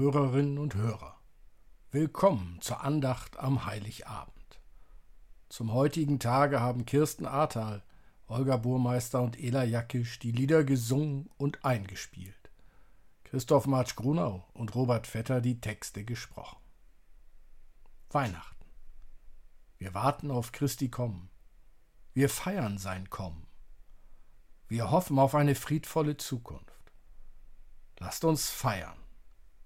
Hörerinnen und Hörer. Willkommen zur Andacht am Heiligabend. Zum heutigen Tage haben Kirsten Ahrtal, Olga Burmeister und Ela Jackisch die Lieder gesungen und eingespielt. Christoph Marsch Grunau und Robert Vetter die Texte gesprochen. Weihnachten. Wir warten auf Christi Kommen. Wir feiern sein Kommen. Wir hoffen auf eine friedvolle Zukunft. Lasst uns feiern.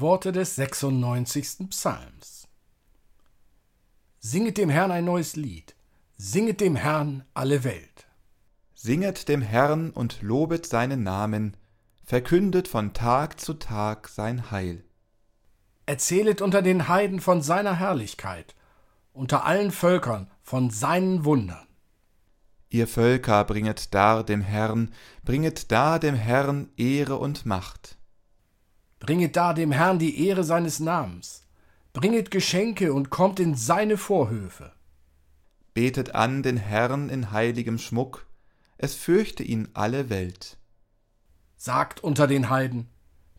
Worte des 96. Psalms. Singet dem Herrn ein neues Lied, singet dem Herrn alle Welt. Singet dem Herrn und lobet seinen Namen, verkündet von Tag zu Tag sein Heil. Erzählet unter den Heiden von seiner Herrlichkeit, unter allen Völkern von seinen Wundern. Ihr Völker bringet dar dem Herrn, bringet dar dem Herrn Ehre und Macht. Bringet da dem Herrn die Ehre seines Namens. Bringet Geschenke und kommt in seine Vorhöfe. Betet an den Herrn in heiligem Schmuck, es fürchte ihn alle Welt. Sagt unter den Heiden,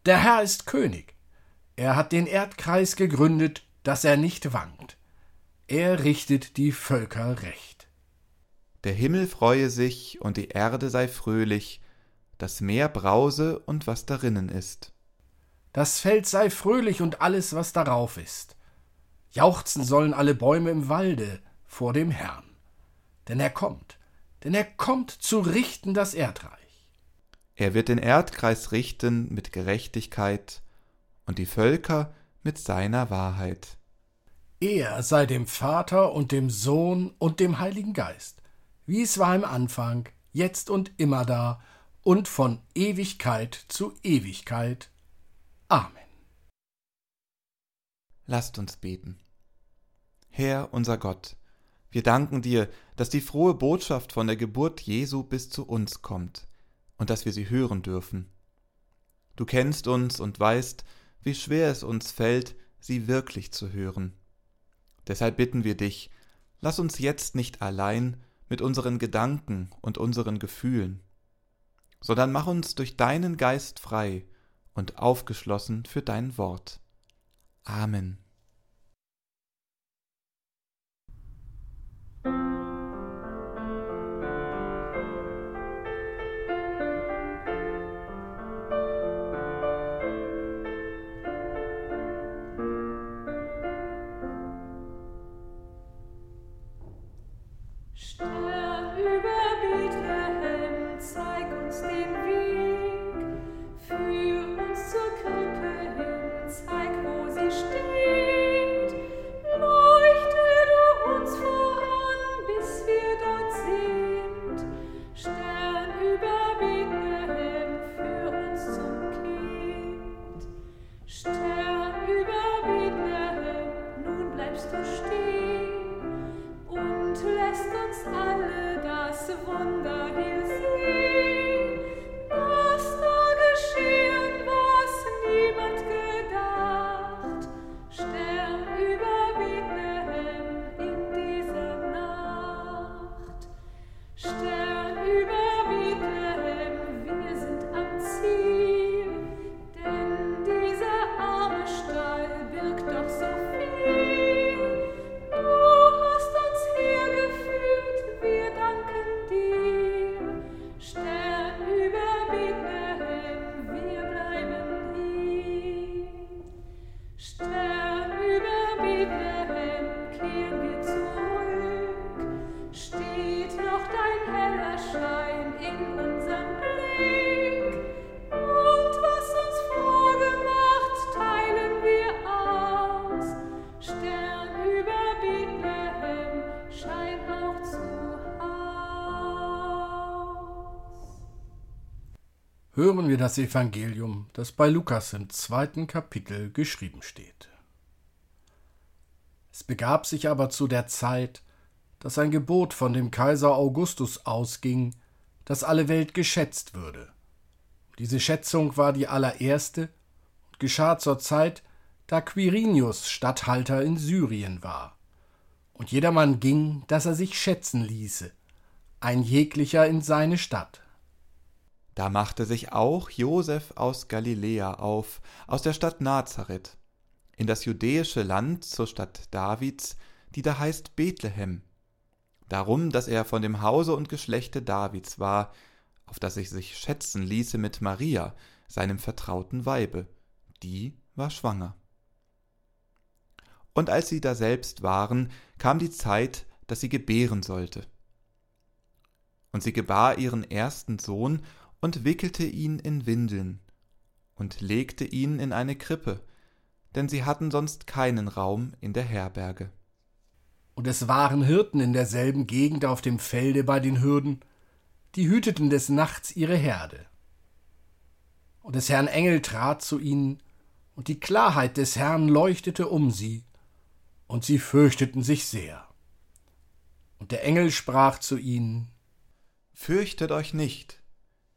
der Herr ist König. Er hat den Erdkreis gegründet, dass er nicht wankt. Er richtet die Völker recht. Der Himmel freue sich und die Erde sei fröhlich, das Meer brause und was darinnen ist. Das Feld sei fröhlich und alles, was darauf ist. Jauchzen sollen alle Bäume im Walde vor dem Herrn. Denn er kommt, denn er kommt zu richten das Erdreich. Er wird den Erdkreis richten mit Gerechtigkeit und die Völker mit seiner Wahrheit. Er sei dem Vater und dem Sohn und dem Heiligen Geist, wie es war im Anfang, jetzt und immer da und von Ewigkeit zu Ewigkeit. Amen. Lasst uns beten. Herr unser Gott, wir danken dir, dass die frohe Botschaft von der Geburt Jesu bis zu uns kommt und dass wir sie hören dürfen. Du kennst uns und weißt, wie schwer es uns fällt, sie wirklich zu hören. Deshalb bitten wir dich, lass uns jetzt nicht allein mit unseren Gedanken und unseren Gefühlen, sondern mach uns durch deinen Geist frei und aufgeschlossen für dein Wort. Amen. Hören wir das Evangelium, das bei Lukas im zweiten Kapitel geschrieben steht. Es begab sich aber zu der Zeit, dass ein Gebot von dem Kaiser Augustus ausging, dass alle Welt geschätzt würde. Diese Schätzung war die allererste und geschah zur Zeit, da Quirinius Statthalter in Syrien war. Und jedermann ging, dass er sich schätzen ließe, ein jeglicher in seine Stadt. Da machte sich auch Josef aus Galiläa auf, aus der Stadt Nazareth, in das judäische Land zur Stadt Davids, die da heißt Bethlehem, darum, dass er von dem Hause und Geschlechte Davids war, auf das ich sich schätzen ließe mit Maria, seinem vertrauten Weibe, die war schwanger. Und als sie daselbst waren, kam die Zeit, dass sie gebären sollte. Und sie gebar ihren ersten Sohn und wickelte ihn in Windeln und legte ihn in eine Krippe, denn sie hatten sonst keinen Raum in der Herberge. Und es waren Hirten in derselben Gegend auf dem Felde bei den Hürden, die hüteten des Nachts ihre Herde. Und des Herrn Engel trat zu ihnen, und die Klarheit des Herrn leuchtete um sie, und sie fürchteten sich sehr. Und der Engel sprach zu ihnen Fürchtet euch nicht,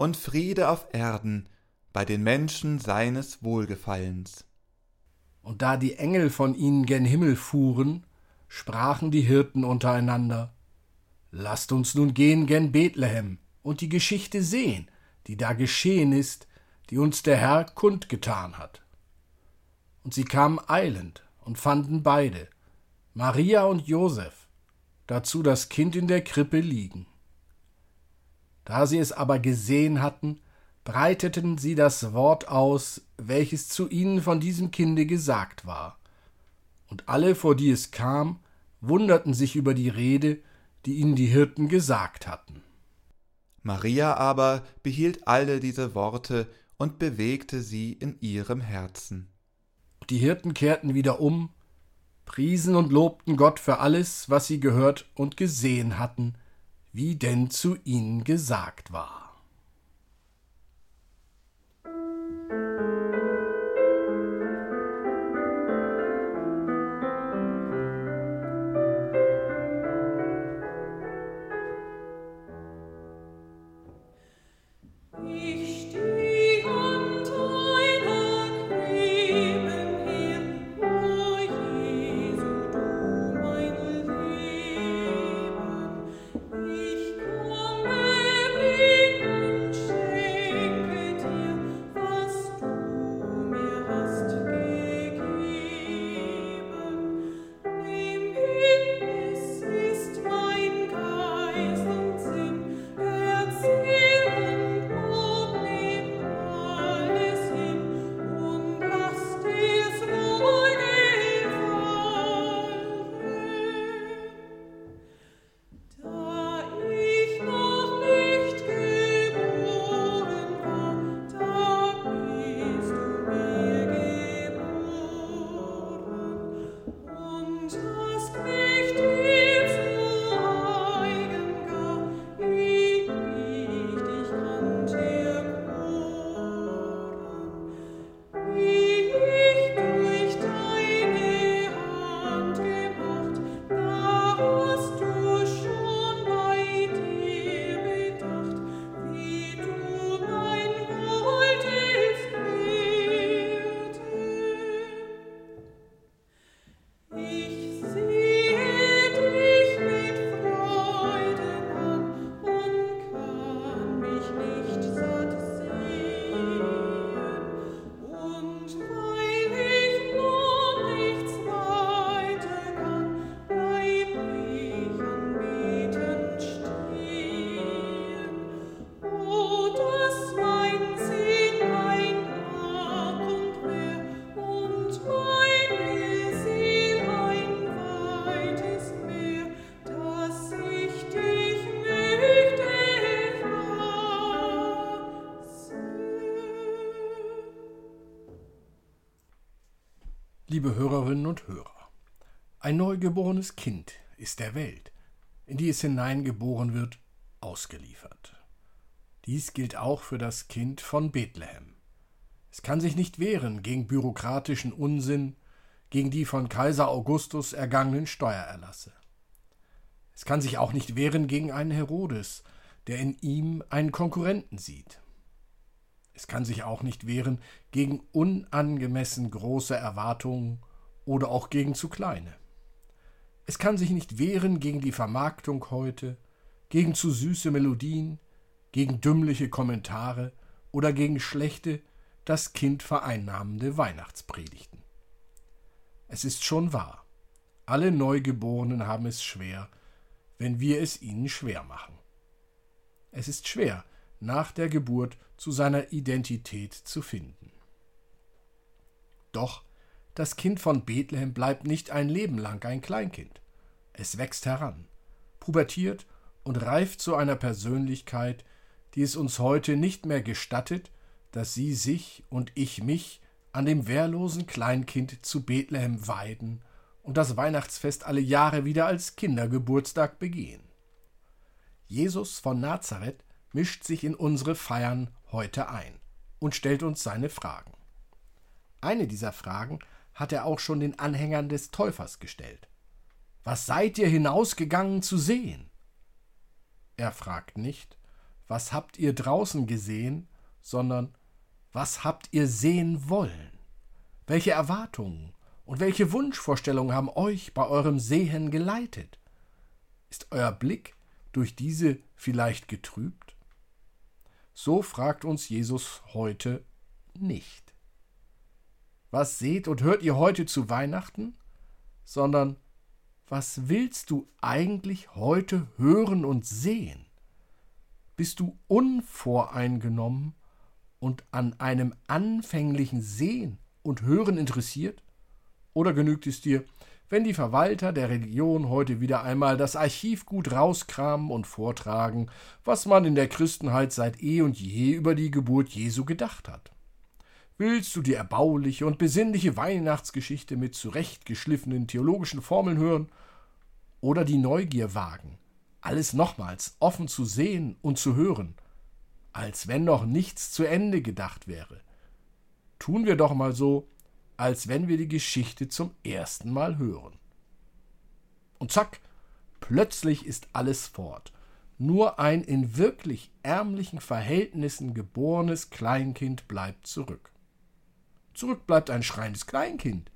und Friede auf Erden bei den Menschen seines Wohlgefallens. Und da die Engel von ihnen gen Himmel fuhren, sprachen die Hirten untereinander Lasst uns nun gehen gen Bethlehem und die Geschichte sehen, die da geschehen ist, die uns der Herr kundgetan hat. Und sie kamen eilend und fanden beide, Maria und Josef, dazu das Kind in der Krippe liegen. Da sie es aber gesehen hatten, breiteten sie das Wort aus, welches zu ihnen von diesem Kinde gesagt war. Und alle, vor die es kam, wunderten sich über die Rede, die ihnen die Hirten gesagt hatten. Maria aber behielt alle diese Worte und bewegte sie in ihrem Herzen. Die Hirten kehrten wieder um, priesen und lobten Gott für alles, was sie gehört und gesehen hatten, wie denn zu ihnen gesagt war. Liebe Hörerinnen und Hörer, ein neugeborenes Kind ist der Welt, in die es hineingeboren wird, ausgeliefert. Dies gilt auch für das Kind von Bethlehem. Es kann sich nicht wehren gegen bürokratischen Unsinn, gegen die von Kaiser Augustus ergangenen Steuererlasse. Es kann sich auch nicht wehren gegen einen Herodes, der in ihm einen Konkurrenten sieht. Es kann sich auch nicht wehren gegen unangemessen große Erwartungen oder auch gegen zu kleine. Es kann sich nicht wehren gegen die Vermarktung heute, gegen zu süße Melodien, gegen dümmliche Kommentare oder gegen schlechte, das Kind vereinnahmende Weihnachtspredigten. Es ist schon wahr, alle Neugeborenen haben es schwer, wenn wir es ihnen schwer machen. Es ist schwer, nach der Geburt zu seiner Identität zu finden. Doch das Kind von Bethlehem bleibt nicht ein Leben lang ein Kleinkind. Es wächst heran, pubertiert und reift zu einer Persönlichkeit, die es uns heute nicht mehr gestattet, dass sie sich und ich mich an dem wehrlosen Kleinkind zu Bethlehem weiden und das Weihnachtsfest alle Jahre wieder als Kindergeburtstag begehen. Jesus von Nazareth mischt sich in unsere Feiern heute ein und stellt uns seine Fragen. Eine dieser Fragen hat er auch schon den Anhängern des Täufers gestellt. Was seid ihr hinausgegangen zu sehen? Er fragt nicht, was habt ihr draußen gesehen, sondern was habt ihr sehen wollen? Welche Erwartungen und welche Wunschvorstellungen haben euch bei eurem Sehen geleitet? Ist euer Blick durch diese vielleicht getrübt? So fragt uns Jesus heute nicht. Was seht und hört ihr heute zu Weihnachten? Sondern was willst du eigentlich heute hören und sehen? Bist du unvoreingenommen und an einem anfänglichen Sehen und Hören interessiert? Oder genügt es dir, wenn die Verwalter der Religion heute wieder einmal das Archivgut rauskramen und vortragen, was man in der Christenheit seit eh und je über die Geburt Jesu gedacht hat? Willst du die erbauliche und besinnliche Weihnachtsgeschichte mit zurechtgeschliffenen theologischen Formeln hören? Oder die Neugier wagen, alles nochmals offen zu sehen und zu hören, als wenn noch nichts zu Ende gedacht wäre? Tun wir doch mal so, als wenn wir die Geschichte zum ersten Mal hören. Und zack, plötzlich ist alles fort. Nur ein in wirklich ärmlichen Verhältnissen geborenes Kleinkind bleibt zurück. Zurück bleibt ein schreiendes Kleinkind.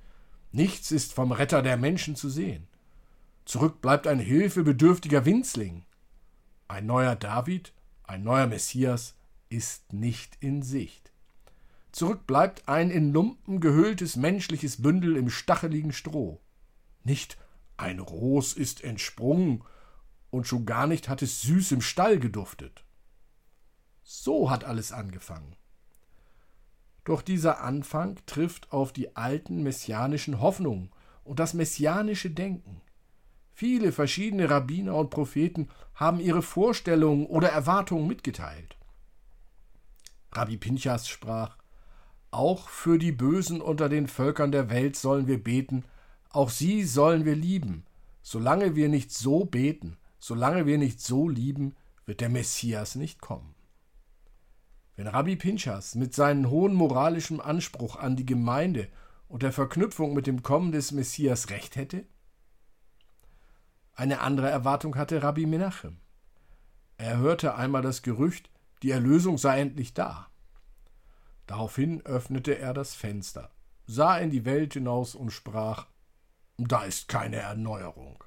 Nichts ist vom Retter der Menschen zu sehen. Zurück bleibt ein hilfebedürftiger Winzling. Ein neuer David, ein neuer Messias ist nicht in Sicht. Zurück bleibt ein in Lumpen gehülltes menschliches Bündel im stacheligen Stroh. Nicht ein Ros ist entsprungen, und schon gar nicht hat es süß im Stall geduftet. So hat alles angefangen. Doch dieser Anfang trifft auf die alten messianischen Hoffnungen und das messianische Denken. Viele verschiedene Rabbiner und Propheten haben ihre Vorstellungen oder Erwartungen mitgeteilt. Rabbi Pinchas sprach: Auch für die Bösen unter den Völkern der Welt sollen wir beten, auch sie sollen wir lieben. Solange wir nicht so beten, solange wir nicht so lieben, wird der Messias nicht kommen. Wenn Rabbi Pinchas mit seinem hohen moralischen Anspruch an die Gemeinde und der Verknüpfung mit dem Kommen des Messias recht hätte? Eine andere Erwartung hatte Rabbi Menachem. Er hörte einmal das Gerücht, die Erlösung sei endlich da. Daraufhin öffnete er das Fenster, sah in die Welt hinaus und sprach Da ist keine Erneuerung.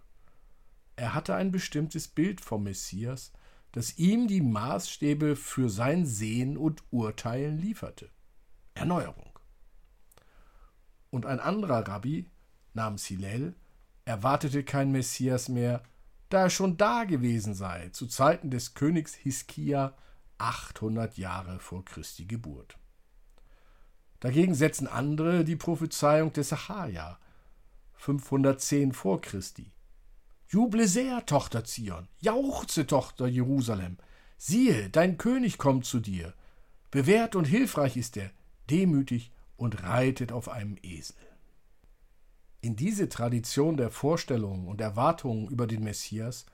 Er hatte ein bestimmtes Bild vom Messias, das ihm die Maßstäbe für sein Sehen und Urteilen lieferte. Erneuerung. Und ein anderer Rabbi namens Hillel erwartete kein Messias mehr, da er schon da gewesen sei, zu Zeiten des Königs Hiskia 800 Jahre vor Christi Geburt. Dagegen setzen andere die Prophezeiung des Sacharja 510 vor Christi. Juble sehr, Tochter Zion, jauchze, Tochter Jerusalem. Siehe, dein König kommt zu dir. Bewährt und hilfreich ist er, demütig und reitet auf einem Esel. In diese Tradition der Vorstellungen und Erwartungen über den Messias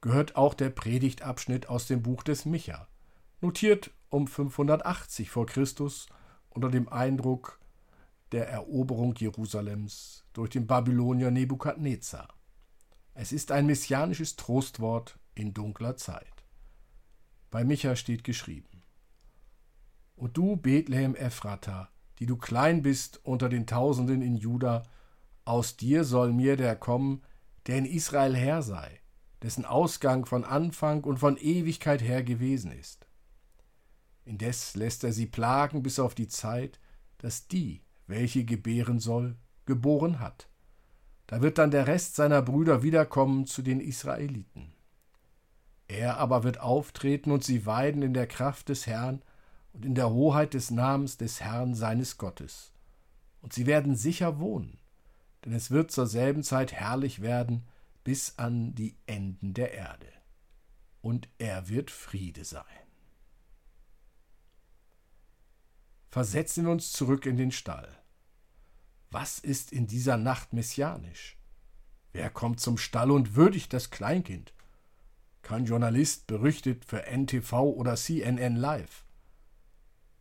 gehört auch der Predigtabschnitt aus dem Buch des Micha, notiert um 580 vor Christus unter dem Eindruck der Eroberung Jerusalems durch den Babylonier Nebukadnezar. Es ist ein messianisches Trostwort in dunkler Zeit. Bei Micha steht geschrieben: Und du, Bethlehem Ephrata, die du klein bist unter den Tausenden in Juda, aus dir soll mir der kommen, der in Israel Herr sei, dessen Ausgang von Anfang und von Ewigkeit her gewesen ist. Indes lässt er sie plagen bis auf die Zeit, dass die, welche gebären soll, geboren hat. Da wird dann der Rest seiner Brüder wiederkommen zu den Israeliten. Er aber wird auftreten und sie weiden in der Kraft des Herrn und in der Hoheit des Namens des Herrn seines Gottes. Und sie werden sicher wohnen, denn es wird zur selben Zeit herrlich werden bis an die Enden der Erde. Und er wird Friede sein. Versetzen wir uns zurück in den Stall. Was ist in dieser Nacht messianisch? Wer kommt zum Stall und würdigt das Kleinkind? Kein Journalist berüchtigt für NTV oder CNN Live.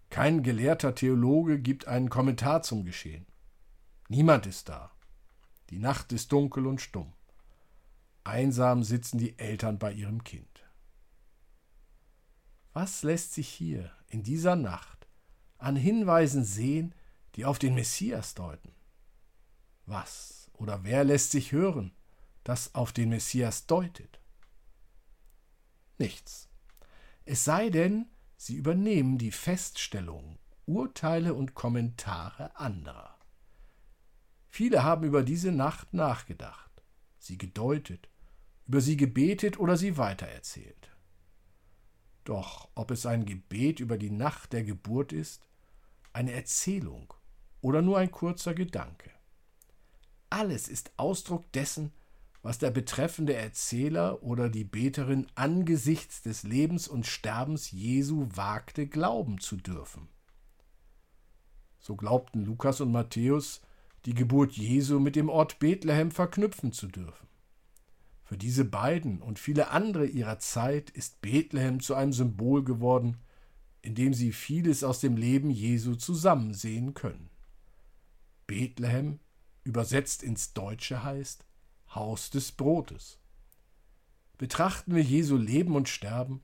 Kein gelehrter Theologe gibt einen Kommentar zum Geschehen. Niemand ist da. Die Nacht ist dunkel und stumm. Einsam sitzen die Eltern bei ihrem Kind. Was lässt sich hier in dieser Nacht an Hinweisen sehen, die auf den Messias deuten. Was oder wer lässt sich hören, das auf den Messias deutet? Nichts. Es sei denn, sie übernehmen die Feststellungen, Urteile und Kommentare anderer. Viele haben über diese Nacht nachgedacht, sie gedeutet, über sie gebetet oder sie weitererzählt. Doch ob es ein Gebet über die Nacht der Geburt ist, eine Erzählung oder nur ein kurzer Gedanke. Alles ist Ausdruck dessen, was der betreffende Erzähler oder die Beterin angesichts des Lebens und Sterbens Jesu wagte, glauben zu dürfen. So glaubten Lukas und Matthäus, die Geburt Jesu mit dem Ort Bethlehem verknüpfen zu dürfen. Für diese beiden und viele andere ihrer Zeit ist Bethlehem zu einem Symbol geworden, in dem sie vieles aus dem Leben Jesu zusammensehen können. Bethlehem, übersetzt ins Deutsche heißt Haus des Brotes. Betrachten wir Jesu Leben und Sterben,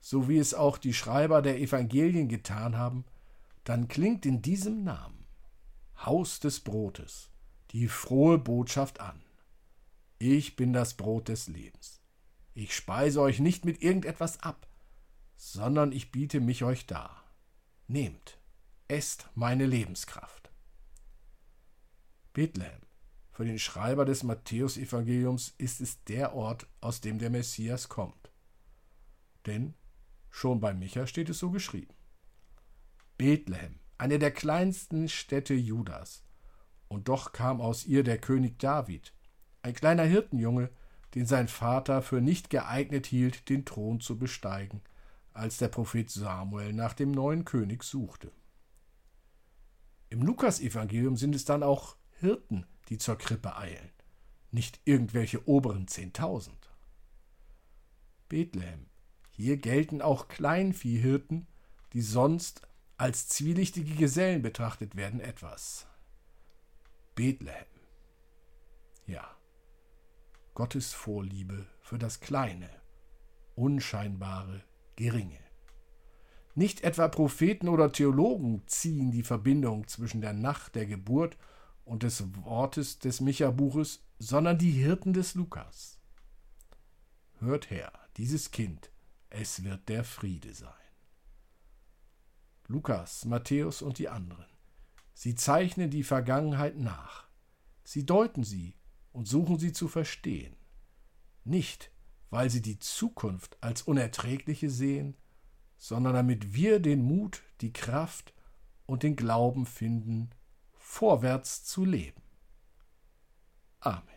so wie es auch die Schreiber der Evangelien getan haben, dann klingt in diesem Namen Haus des Brotes die frohe Botschaft an. Ich bin das Brot des Lebens. Ich speise euch nicht mit irgendetwas ab, sondern ich biete mich euch dar. Nehmt, esst meine Lebenskraft. Bethlehem. Für den Schreiber des Matthäusevangeliums ist es der Ort, aus dem der Messias kommt. Denn schon bei Micha steht es so geschrieben. Bethlehem, eine der kleinsten Städte Judas, und doch kam aus ihr der König David, ein kleiner Hirtenjunge, den sein Vater für nicht geeignet hielt, den Thron zu besteigen, als der Prophet Samuel nach dem neuen König suchte. Im Lukasevangelium sind es dann auch Hirten, die zur Krippe eilen, nicht irgendwelche oberen Zehntausend. Bethlehem. Hier gelten auch Kleinviehhirten, die sonst als zwielichtige Gesellen betrachtet werden, etwas. Bethlehem. Ja, Gottes Vorliebe für das Kleine, Unscheinbare, Geringe. Nicht etwa Propheten oder Theologen ziehen die Verbindung zwischen der Nacht der Geburt und des Wortes des Micha-Buches, sondern die Hirten des Lukas. Hört her, dieses Kind, es wird der Friede sein. Lukas, Matthäus und die anderen. Sie zeichnen die Vergangenheit nach. Sie deuten sie und suchen sie zu verstehen. Nicht, weil sie die Zukunft als unerträgliche sehen, sondern damit wir den Mut, die Kraft und den Glauben finden, vorwärts zu leben. Amen.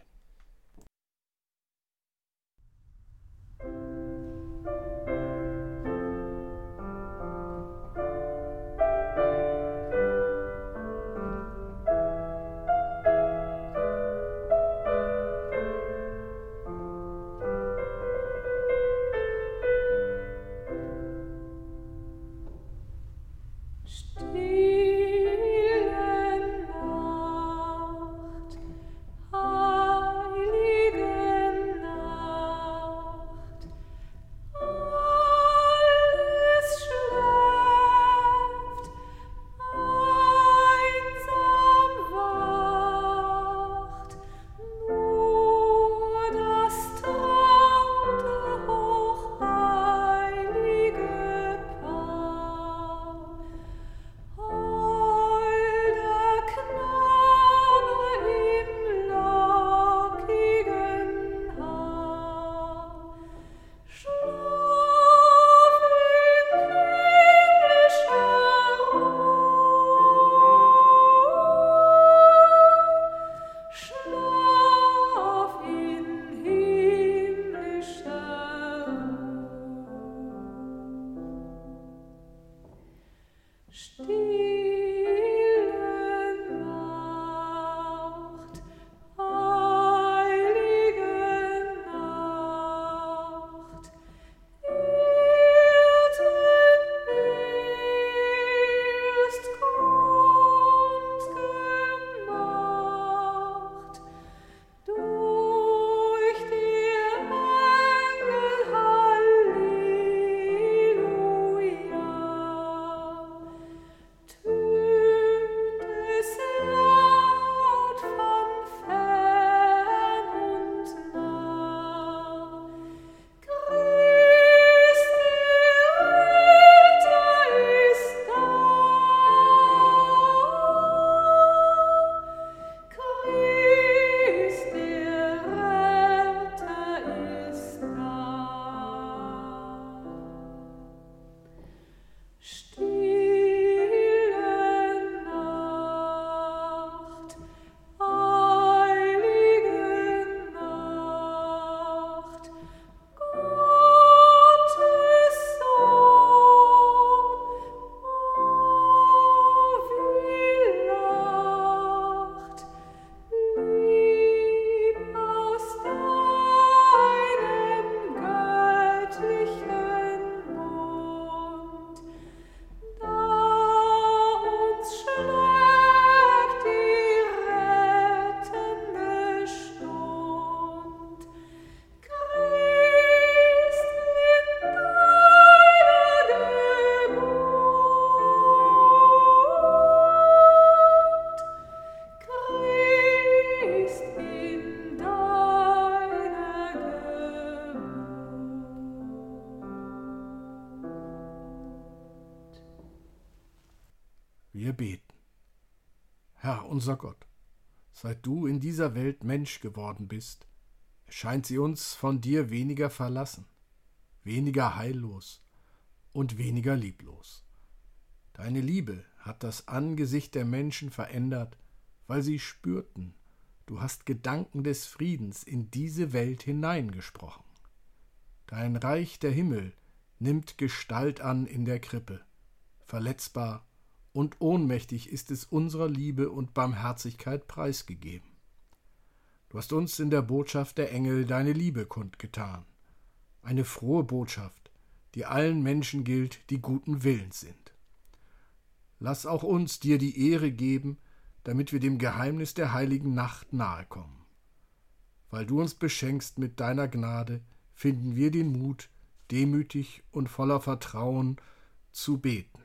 Unser Gott, seit du in dieser Welt Mensch geworden bist, erscheint sie uns von dir weniger verlassen, weniger heillos und weniger lieblos. Deine Liebe hat das Angesicht der Menschen verändert, weil sie spürten, du hast Gedanken des Friedens in diese Welt hineingesprochen. Dein Reich der Himmel nimmt Gestalt an in der Krippe, verletzbar und ohnmächtig ist es unserer Liebe und Barmherzigkeit preisgegeben. Du hast uns in der Botschaft der Engel deine Liebe kundgetan, eine frohe Botschaft, die allen Menschen gilt, die guten Willens sind. Lass auch uns dir die Ehre geben, damit wir dem Geheimnis der heiligen Nacht nahe kommen. Weil du uns beschenkst mit deiner Gnade, finden wir den Mut, demütig und voller Vertrauen zu beten.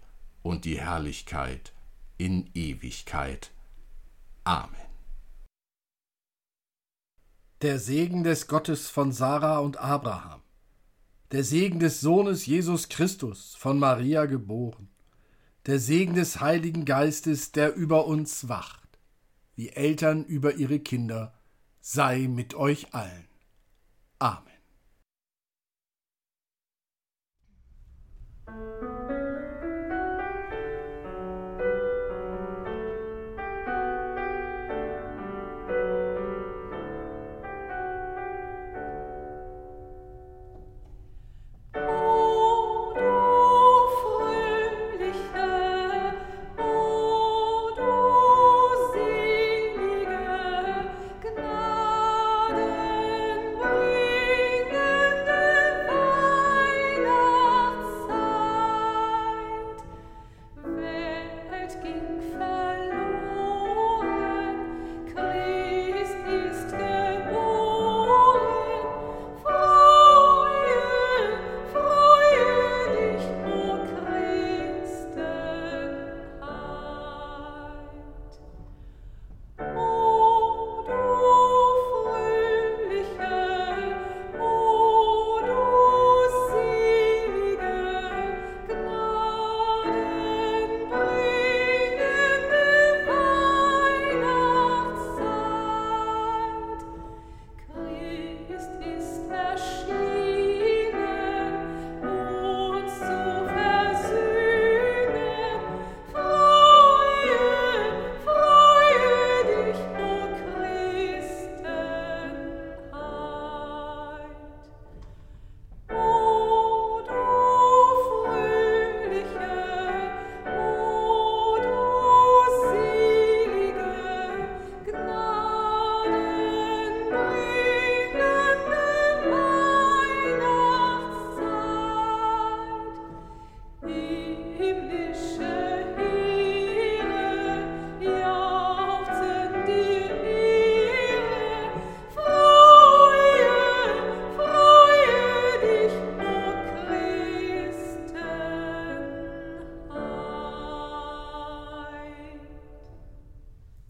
und die Herrlichkeit in Ewigkeit. Amen. Der Segen des Gottes von Sarah und Abraham, der Segen des Sohnes Jesus Christus, von Maria geboren, der Segen des Heiligen Geistes, der über uns wacht, wie Eltern über ihre Kinder, sei mit euch allen. Amen.